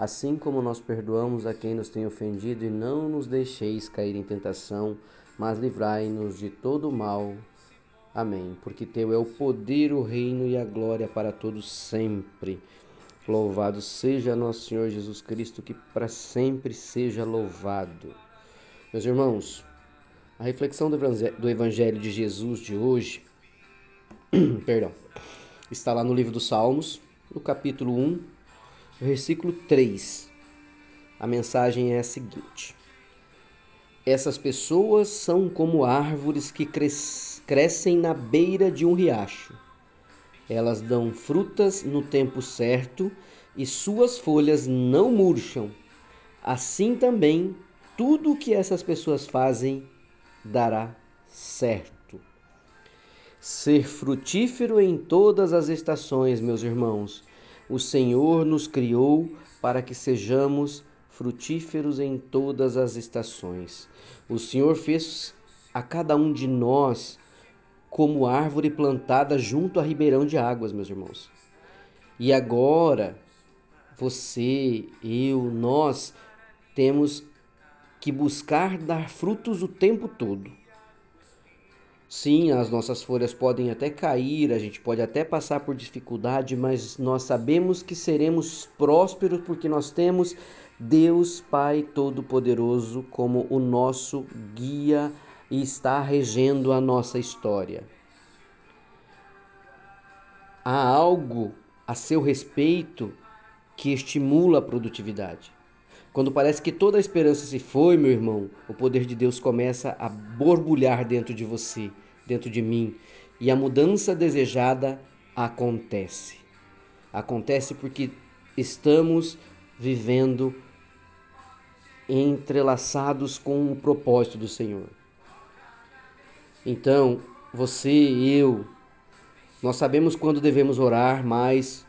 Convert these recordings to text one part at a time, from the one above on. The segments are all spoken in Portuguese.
assim como nós perdoamos a quem nos tem ofendido, e não nos deixeis cair em tentação, mas livrai-nos de todo mal. Amém. Porque teu é o poder, o reino e a glória para todos sempre. Louvado seja nosso Senhor Jesus Cristo, que para sempre seja louvado. Meus irmãos, a reflexão do Evangelho de Jesus de hoje, perdão, está lá no livro dos Salmos, no capítulo 1, versículo 3. A mensagem é a seguinte: Essas pessoas são como árvores que cres crescem na beira de um riacho. Elas dão frutas no tempo certo e suas folhas não murcham. Assim também, tudo o que essas pessoas fazem dará certo. Ser frutífero em todas as estações, meus irmãos, o Senhor nos criou para que sejamos frutíferos em todas as estações. O Senhor fez a cada um de nós como árvore plantada junto a ribeirão de águas, meus irmãos. E agora, você, eu, nós temos que buscar dar frutos o tempo todo. Sim, as nossas folhas podem até cair, a gente pode até passar por dificuldade, mas nós sabemos que seremos prósperos porque nós temos Deus Pai Todo-Poderoso como o nosso guia e está regendo a nossa história. Há algo a seu respeito que estimula a produtividade. Quando parece que toda a esperança se foi, meu irmão, o poder de Deus começa a borbulhar dentro de você, dentro de mim, e a mudança desejada acontece. Acontece porque estamos vivendo entrelaçados com o propósito do Senhor. Então, você e eu, nós sabemos quando devemos orar mais,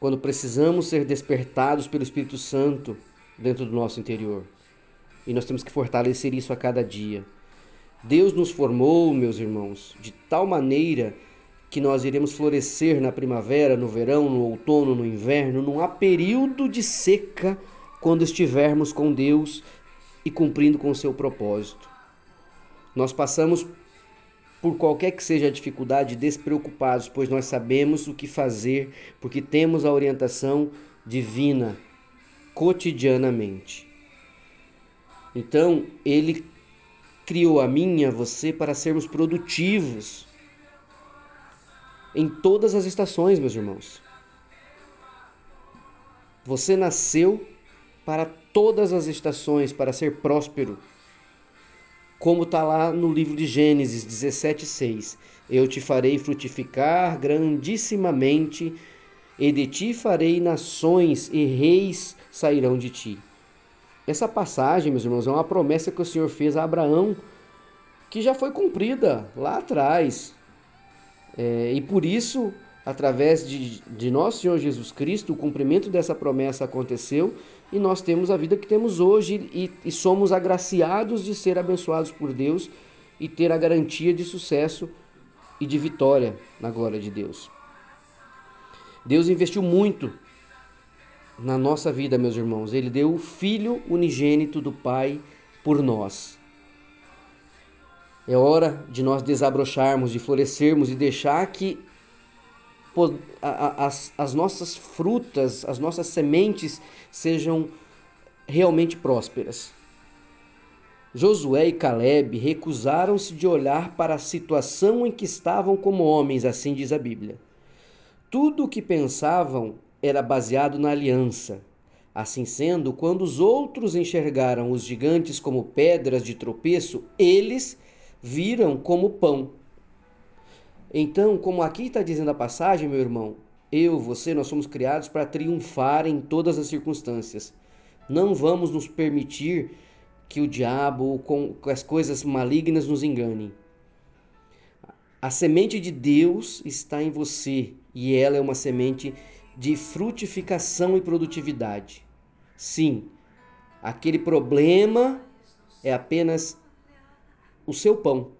quando precisamos ser despertados pelo Espírito Santo dentro do nosso interior. E nós temos que fortalecer isso a cada dia. Deus nos formou, meus irmãos, de tal maneira que nós iremos florescer na primavera, no verão, no outono, no inverno. Não há período de seca quando estivermos com Deus e cumprindo com o seu propósito. Nós passamos por qualquer que seja a dificuldade despreocupados, pois nós sabemos o que fazer, porque temos a orientação divina cotidianamente. Então, ele criou a mim e a você para sermos produtivos em todas as estações, meus irmãos. Você nasceu para todas as estações, para ser próspero. Como está lá no livro de Gênesis 17,6. Eu te farei frutificar grandissimamente, e de ti farei nações, e reis sairão de ti. Essa passagem, meus irmãos, é uma promessa que o Senhor fez a Abraão, que já foi cumprida lá atrás. É, e por isso, através de, de nosso Senhor Jesus Cristo, o cumprimento dessa promessa aconteceu e nós temos a vida que temos hoje e, e somos agraciados de ser abençoados por Deus e ter a garantia de sucesso e de vitória na glória de Deus. Deus investiu muito na nossa vida, meus irmãos. Ele deu o Filho unigênito do Pai por nós. É hora de nós desabrocharmos, de florescermos e deixar que as, as nossas frutas, as nossas sementes sejam realmente prósperas. Josué e Caleb recusaram-se de olhar para a situação em que estavam como homens, assim diz a Bíblia. Tudo o que pensavam era baseado na aliança. Assim sendo, quando os outros enxergaram os gigantes como pedras de tropeço, eles viram como pão. Então, como aqui está dizendo a passagem, meu irmão, eu, você, nós somos criados para triunfar em todas as circunstâncias. Não vamos nos permitir que o diabo com as coisas malignas nos enganem. A semente de Deus está em você e ela é uma semente de frutificação e produtividade. Sim, aquele problema é apenas o seu pão.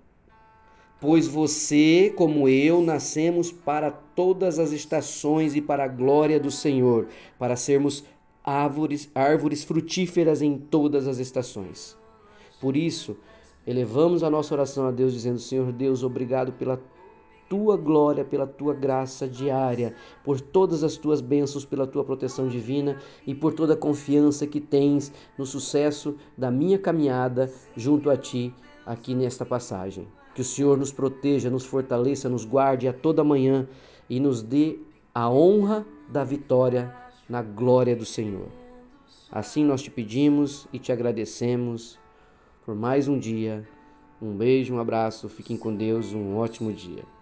Pois você, como eu, nascemos para todas as estações e para a glória do Senhor, para sermos árvores, árvores frutíferas em todas as estações. Por isso, elevamos a nossa oração a Deus, dizendo: Senhor Deus, obrigado pela tua glória, pela tua graça diária, por todas as tuas bênçãos, pela tua proteção divina e por toda a confiança que tens no sucesso da minha caminhada junto a ti aqui nesta passagem. Que o Senhor nos proteja, nos fortaleça, nos guarde a toda manhã e nos dê a honra da vitória na glória do Senhor. Assim nós te pedimos e te agradecemos por mais um dia. Um beijo, um abraço, fiquem com Deus, um ótimo dia.